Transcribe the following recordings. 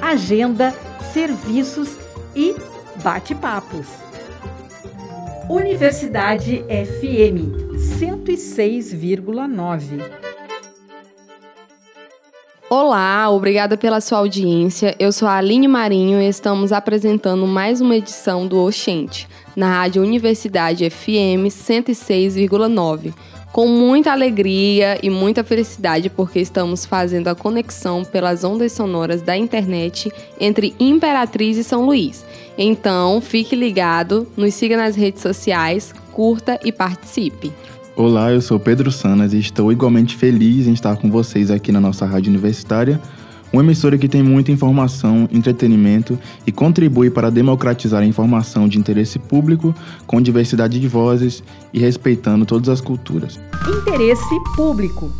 agenda, serviços e bate-papos. Universidade FM 106,9. Olá, obrigada pela sua audiência. Eu sou a Aline Marinho e estamos apresentando mais uma edição do Oxente, na Rádio Universidade FM 106,9 com muita alegria e muita felicidade porque estamos fazendo a conexão pelas ondas sonoras da internet entre Imperatriz e São Luís. Então, fique ligado, nos siga nas redes sociais, curta e participe. Olá, eu sou Pedro Sanas e estou igualmente feliz em estar com vocês aqui na nossa rádio universitária uma emissora que tem muita informação, entretenimento e contribui para democratizar a informação de interesse público com diversidade de vozes e respeitando todas as culturas. Interesse público.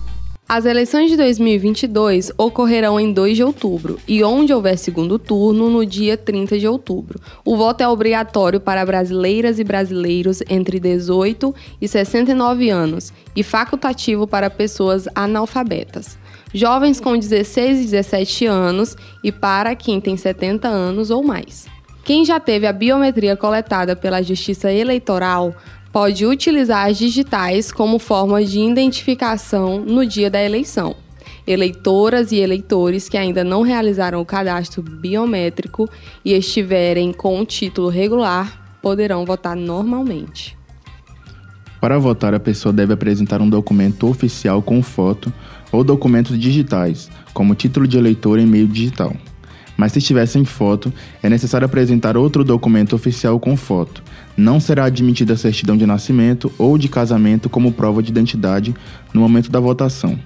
As eleições de 2022 ocorrerão em 2 de outubro e, onde houver segundo turno, no dia 30 de outubro. O voto é obrigatório para brasileiras e brasileiros entre 18 e 69 anos e facultativo para pessoas analfabetas jovens com 16 e 17 anos e para quem tem 70 anos ou mais. Quem já teve a biometria coletada pela Justiça Eleitoral pode utilizar as digitais como forma de identificação no dia da eleição. Eleitoras e eleitores que ainda não realizaram o cadastro biométrico e estiverem com o título regular poderão votar normalmente. Para votar, a pessoa deve apresentar um documento oficial com foto ou documentos digitais, como título de eleitor em meio digital. Mas se estiver sem foto, é necessário apresentar outro documento oficial com foto. Não será admitida a certidão de nascimento ou de casamento como prova de identidade no momento da votação.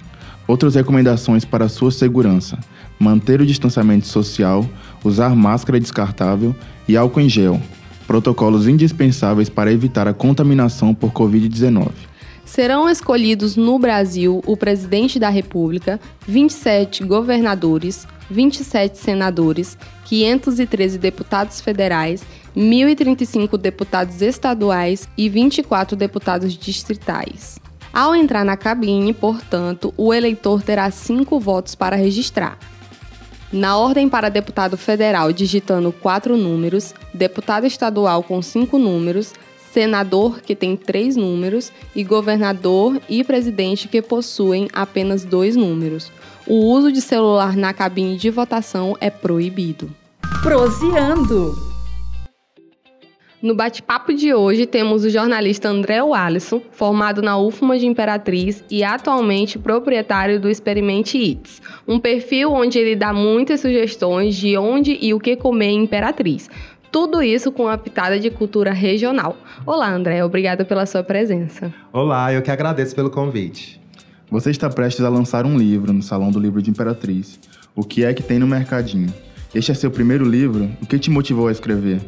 Outras recomendações para sua segurança: manter o distanciamento social, usar máscara descartável e álcool em gel. Protocolos indispensáveis para evitar a contaminação por Covid-19 serão escolhidos no Brasil o presidente da República, 27 governadores, 27 senadores, 513 deputados federais, 1.035 deputados estaduais e 24 deputados distritais. Ao entrar na cabine, portanto, o eleitor terá cinco votos para registrar. Na ordem para deputado federal, digitando quatro números, deputado estadual com cinco números, senador, que tem três números, e governador e presidente, que possuem apenas dois números. O uso de celular na cabine de votação é proibido. Proseando! No bate-papo de hoje temos o jornalista André Alisson, formado na UFMA de Imperatriz e atualmente proprietário do Experimente Eats, um perfil onde ele dá muitas sugestões de onde e o que comer em Imperatriz. Tudo isso com uma pitada de cultura regional. Olá, André, obrigada pela sua presença. Olá, eu que agradeço pelo convite. Você está prestes a lançar um livro no Salão do Livro de Imperatriz. O que é que tem no mercadinho? Este é seu primeiro livro? O que te motivou a escrever?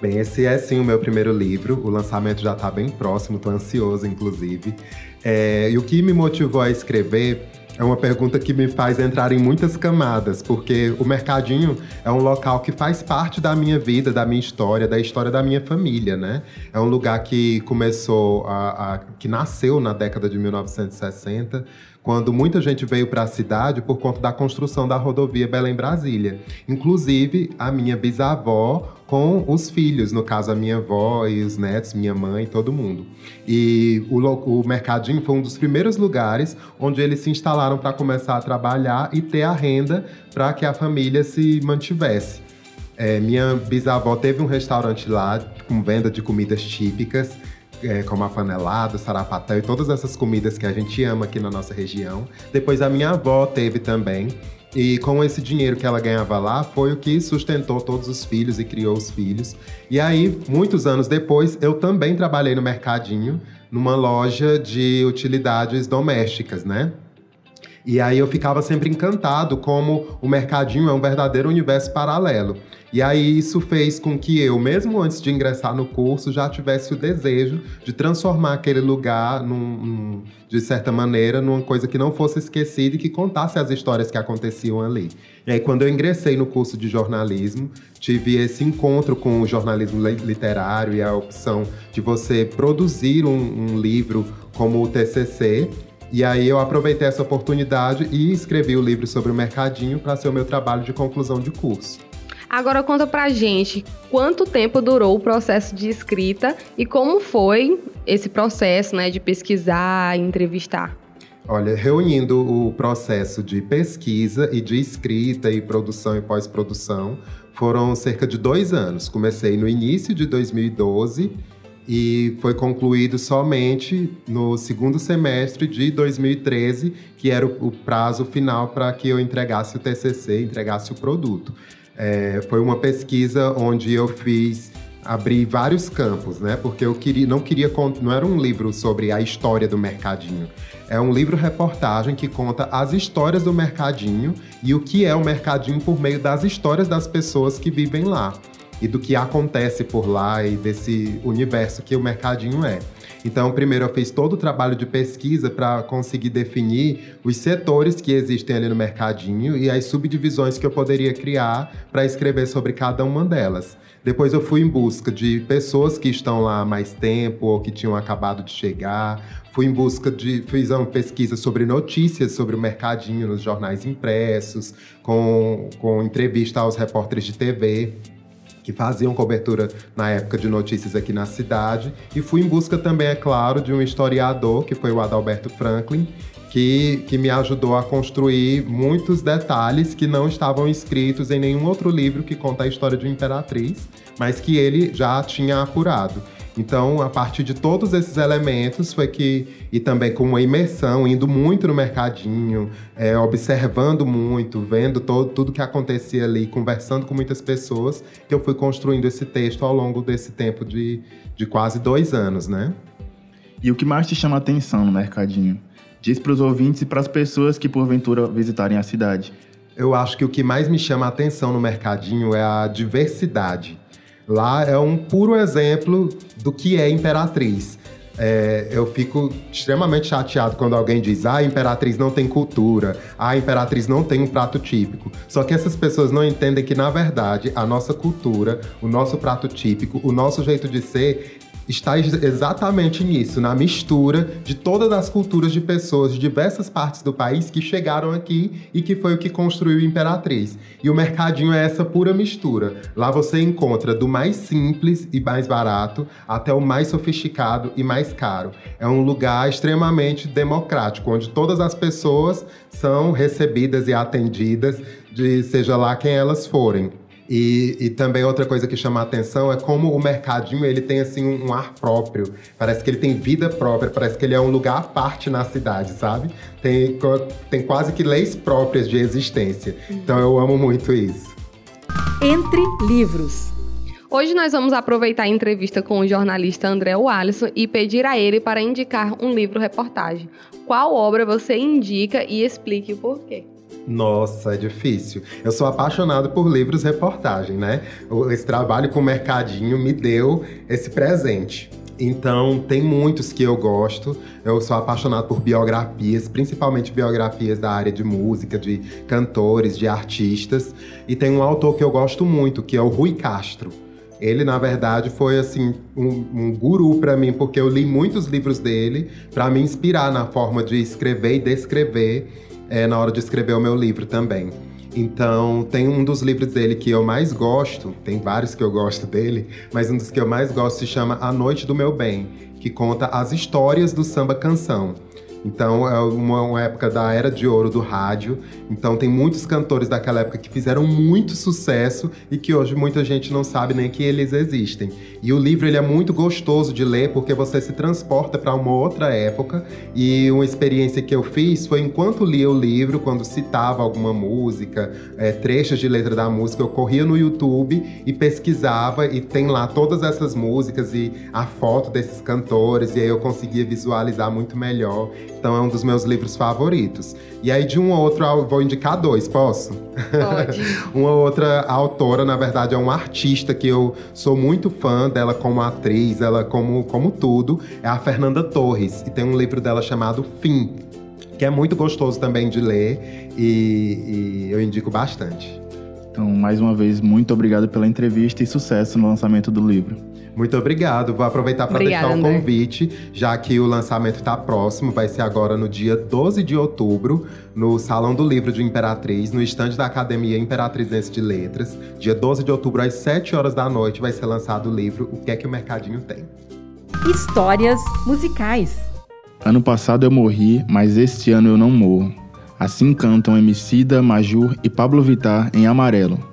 Bem, esse é sim o meu primeiro livro. O lançamento já está bem próximo, estou ansioso, inclusive. É, e o que me motivou a escrever é uma pergunta que me faz entrar em muitas camadas, porque o mercadinho é um local que faz parte da minha vida, da minha história, da história da minha família, né? É um lugar que começou a, a que nasceu na década de 1960 quando muita gente veio para a cidade por conta da construção da rodovia Belém-Brasília. Inclusive, a minha bisavó com os filhos, no caso a minha avó e os netos, minha mãe, todo mundo. E o, o mercadinho foi um dos primeiros lugares onde eles se instalaram para começar a trabalhar e ter a renda para que a família se mantivesse. É, minha bisavó teve um restaurante lá com venda de comidas típicas é, como a panelada, sarapatel e todas essas comidas que a gente ama aqui na nossa região. Depois a minha avó teve também. E com esse dinheiro que ela ganhava lá, foi o que sustentou todos os filhos e criou os filhos. E aí, muitos anos depois, eu também trabalhei no mercadinho, numa loja de utilidades domésticas, né? E aí eu ficava sempre encantado como o mercadinho é um verdadeiro universo paralelo. E aí isso fez com que eu, mesmo antes de ingressar no curso, já tivesse o desejo de transformar aquele lugar, num, num, de certa maneira, numa coisa que não fosse esquecida e que contasse as histórias que aconteciam ali. E aí, quando eu ingressei no curso de jornalismo, tive esse encontro com o jornalismo literário e a opção de você produzir um, um livro como o TCC. E aí eu aproveitei essa oportunidade e escrevi o livro sobre o mercadinho para ser o meu trabalho de conclusão de curso. Agora conta pra gente quanto tempo durou o processo de escrita e como foi esse processo, né, de pesquisar e entrevistar. Olha, reunindo o processo de pesquisa e de escrita e produção e pós-produção, foram cerca de dois anos. Comecei no início de 2012 e foi concluído somente no segundo semestre de 2013, que era o prazo final para que eu entregasse o TCC, entregasse o produto. É, foi uma pesquisa onde eu fiz abrir vários campos, né? Porque eu queria, não queria, não era um livro sobre a história do mercadinho. É um livro reportagem que conta as histórias do mercadinho e o que é o mercadinho por meio das histórias das pessoas que vivem lá e do que acontece por lá e desse universo que o mercadinho é. Então, primeiro eu fiz todo o trabalho de pesquisa para conseguir definir os setores que existem ali no mercadinho e as subdivisões que eu poderia criar para escrever sobre cada uma delas. Depois eu fui em busca de pessoas que estão lá há mais tempo ou que tinham acabado de chegar. Fui em busca de. Fiz uma pesquisa sobre notícias sobre o mercadinho nos jornais impressos, com, com entrevista aos repórteres de TV que faziam cobertura na época de notícias aqui na cidade. E fui em busca também, é claro, de um historiador, que foi o Adalberto Franklin, que, que me ajudou a construir muitos detalhes que não estavam escritos em nenhum outro livro que conta a história de uma imperatriz, mas que ele já tinha apurado. Então, a partir de todos esses elementos, foi que, e também com uma imersão, indo muito no mercadinho, é, observando muito, vendo todo, tudo que acontecia ali, conversando com muitas pessoas, que eu fui construindo esse texto ao longo desse tempo de, de quase dois anos, né? E o que mais te chama a atenção no mercadinho? Diz para os ouvintes e para as pessoas que porventura visitarem a cidade. Eu acho que o que mais me chama a atenção no mercadinho é a diversidade Lá é um puro exemplo do que é Imperatriz. É, eu fico extremamente chateado quando alguém diz: ah, a Imperatriz não tem cultura, ah, a Imperatriz não tem um prato típico. Só que essas pessoas não entendem que, na verdade, a nossa cultura, o nosso prato típico, o nosso jeito de ser está exatamente nisso, na mistura de todas as culturas de pessoas de diversas partes do país que chegaram aqui e que foi o que construiu Imperatriz. E o mercadinho é essa pura mistura. Lá você encontra do mais simples e mais barato até o mais sofisticado e mais caro. É um lugar extremamente democrático, onde todas as pessoas são recebidas e atendidas, de seja lá quem elas forem. E, e, também outra coisa que chama a atenção é como o mercadinho ele tem assim um, um, ar próprio. Parece que ele tem vida própria, parece que ele é um lugar à parte na cidade, sabe? Tem, tem quase que leis próprias de existência. Então eu amo muito isso. Entre livros. Hoje nós vamos aproveitar a entrevista com o jornalista André Wallison e pedir a ele para indicar um livro-reportagem. Qual obra você indica e explique o porquê? Nossa, é difícil. Eu sou apaixonado por livros reportagem, né? Esse trabalho com o mercadinho me deu esse presente. Então, tem muitos que eu gosto. Eu sou apaixonado por biografias, principalmente biografias da área de música, de cantores, de artistas. E tem um autor que eu gosto muito, que é o Rui Castro. Ele, na verdade, foi assim um, um guru para mim, porque eu li muitos livros dele para me inspirar na forma de escrever e descrever é, na hora de escrever o meu livro também. Então, tem um dos livros dele que eu mais gosto, tem vários que eu gosto dele, mas um dos que eu mais gosto se chama A Noite do Meu Bem, que conta as histórias do samba canção. Então é uma, uma, época da era de ouro do rádio. Então tem muitos cantores daquela época que fizeram muito sucesso e que hoje muita gente não sabe nem que eles existem. E o livro ele é muito gostoso de ler porque você se transporta para uma outra época. E uma experiência que eu fiz foi enquanto lia o livro, quando citava alguma música, é, trechos de letra da música, eu corria no YouTube e pesquisava e tem lá todas essas músicas e a foto desses cantores e aí eu conseguia visualizar muito melhor. Então é um dos meus livros favoritos. E aí, de um ou outro, eu vou indicar dois, posso? Pode. uma outra autora, na verdade, é uma artista que eu sou muito fã dela como atriz, ela como, como tudo, é a Fernanda Torres. E tem um livro dela chamado Fim, que é muito gostoso também de ler e, e eu indico bastante. Então, mais uma vez, muito obrigado pela entrevista e sucesso no lançamento do livro. Muito obrigado. Vou aproveitar para deixar o um convite, já que o lançamento está próximo, vai ser agora no dia 12 de outubro, no Salão do Livro de Imperatriz, no estande da Academia Imperatrizense de Letras. Dia 12 de outubro, às 7 horas da noite, vai ser lançado o livro O que é que o Mercadinho tem. Histórias musicais. Ano passado eu morri, mas este ano eu não morro. Assim cantam Emicida, Majur e Pablo Vittar em Amarelo.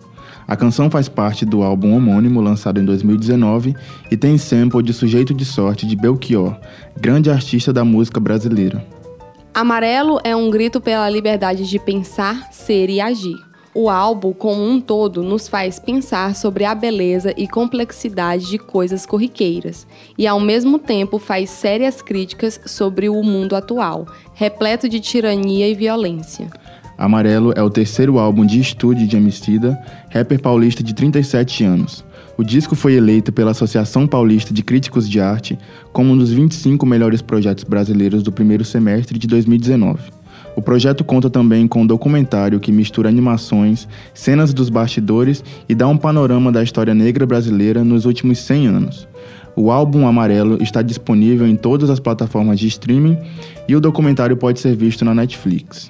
A canção faz parte do álbum homônimo lançado em 2019 e tem sample de Sujeito de Sorte de Belchior, grande artista da música brasileira. Amarelo é um grito pela liberdade de pensar, ser e agir. O álbum, como um todo, nos faz pensar sobre a beleza e complexidade de coisas corriqueiras, e ao mesmo tempo faz sérias críticas sobre o mundo atual, repleto de tirania e violência. Amarelo é o terceiro álbum de estúdio de Emicida, rapper paulista de 37 anos. O disco foi eleito pela Associação Paulista de Críticos de Arte como um dos 25 melhores projetos brasileiros do primeiro semestre de 2019. O projeto conta também com um documentário que mistura animações, cenas dos bastidores e dá um panorama da história negra brasileira nos últimos 100 anos. O álbum Amarelo está disponível em todas as plataformas de streaming e o documentário pode ser visto na Netflix.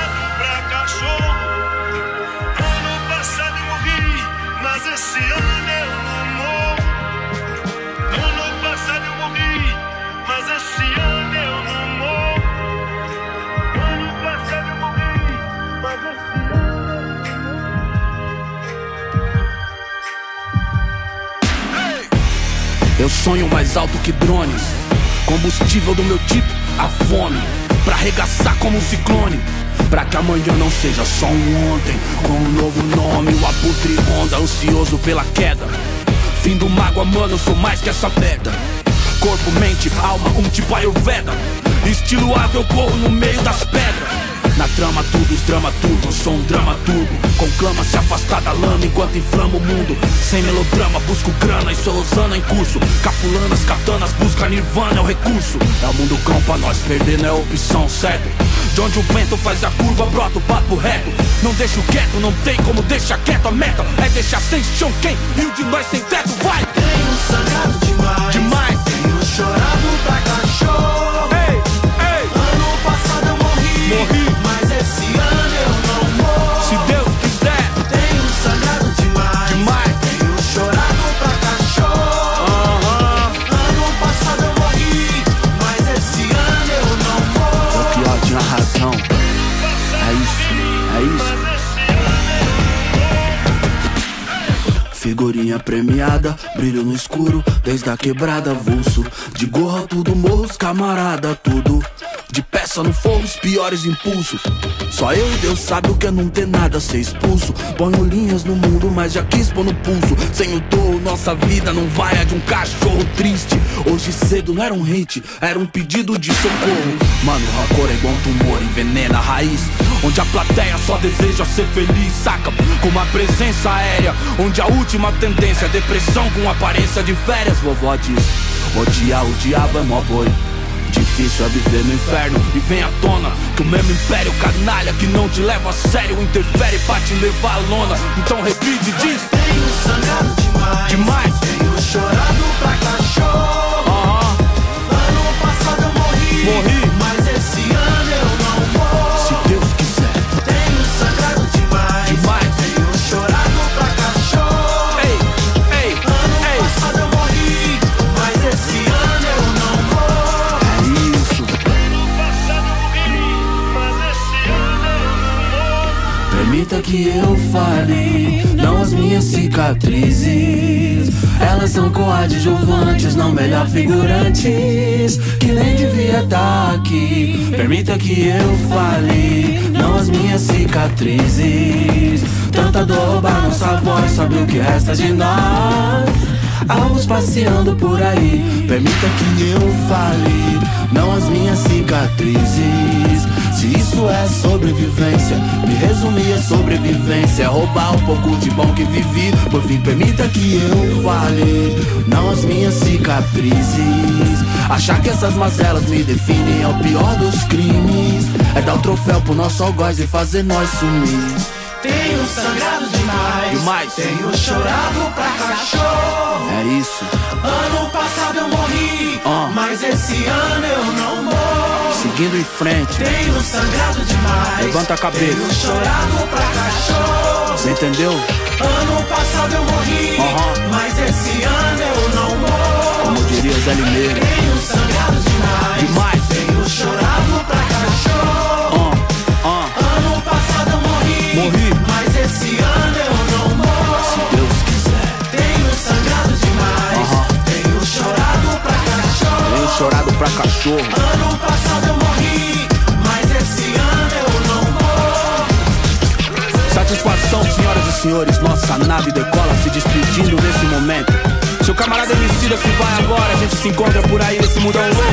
sonho mais alto que drones. Combustível do meu tipo, a fome. Pra arregaçar como um ciclone. Pra que amanhã não seja só um ontem. Com um novo nome, o abutre ronda, ansioso pela queda. Fim do mágoa, mano, sou mais que essa merda. Corpo, mente, alma, um tipo Ayurveda. Estilo ave, eu corro no meio das pedras. Na trama tudo, os dramaturgos, sou um dramaturgo Conclama se afastar da lama enquanto inflama o mundo. Sem melodrama, busco grana e soluçando em curso. Capulanas, katanas, busca nirvana é o recurso. É o mundo cão pra nós, perder não é opção, certo? De onde o vento faz a curva, brota o papo reto. Não deixo quieto, não tem como deixar quieto A meta. É deixar sem chão quem? Rio de nós sem teto, premiada, brilho no escuro, desde a quebrada, vulso. De gorra tudo morros, camarada, tudo. De peça no fogo, os piores impulsos. Só eu e Deus sabe o que é não ter nada, ser expulso. Ponho linhas no mundo, mas já quis pôr no pulso. Sem o dor, nossa vida não vai a de um cachorro triste. Hoje cedo não era um hit, era um pedido de socorro. Mano, rancor é igual um tumor, envenena a raiz. Onde a plateia só deseja ser feliz, saca? Com uma presença aérea, onde a última tendência é depressão com aparência de férias. Vovó diz: odiar o diabo é mó boi. Difícil é viver no inferno. E vem à tona Que o mesmo império canalha que não te leva a sério Interfere pra te levar à lona. Então repite e diz. Tenho sangrado demais Demais. Tenho chorado pra cachorro. Uh -huh. Ano passado eu morri. Morri Permita que eu fale, não as minhas cicatrizes. Elas são coadjuvantes, não melhor figurantes. Que nem devia estar aqui. Permita que eu fale, não as minhas cicatrizes. Tanta dor roubar nossa voz, sabe o que resta de nós? Alvos passeando por aí, permita que eu fale, não as minhas cicatrizes. Se isso é sobrevivência, me resumir é sobrevivência. É roubar um pouco de bom que vivi. Por fim, permita que eu fale, não as minhas cicatrizes. Achar que essas mazelas me definem é o pior dos crimes. É dar o troféu pro nosso algoz e fazer nós sumir. Tenho sangrado demais. Demais. Tenho chorado pra cachorro. É isso, Ano passado eu morri, Ah. mas esse ano eu não morro. Seguindo em frente. Tenho sangrado demais. Levanta a cabeça. Tenho chorado pra cachorro. Você entendeu? Ano passado eu morri, Aham. mas esse ano eu não morro. Como diria Zé Limeira. Tenho sangrado demais. Demais. Tenho chorado pra cachorro. Ah, ah, Ano passado eu morri, Morri. mas esse ano eu não morro. se Deus quiser. Tenho sangrado demais. Aham. Tenho chorado pra cachorro. Tenho chorado pra cachorro. Satisfação, senhoras e senhores, nossa nave decola se despedindo nesse momento. Seu camarada Emicida se vai agora, a gente se encontra por aí nesse mundão louco,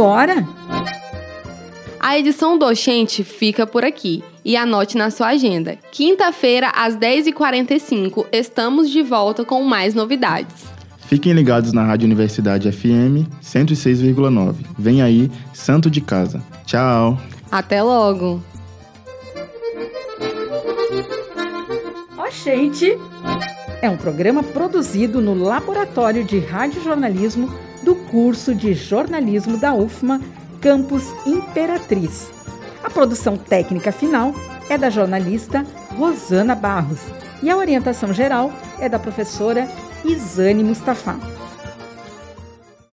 embora. A edição do Oxente fica por aqui. E anote na sua agenda. Quinta-feira, às 10h45, estamos de volta com mais novidades. Fiquem ligados na Rádio Universidade FM 106,9. Vem aí, Santo de Casa. Tchau! Até logo! Ó, gente, é um programa produzido no Laboratório de Radiojornalismo do curso de jornalismo da UFMA, Campus Imperatriz. A produção técnica final é da jornalista Rosana Barros e a orientação geral é da professora Isane Mustafa.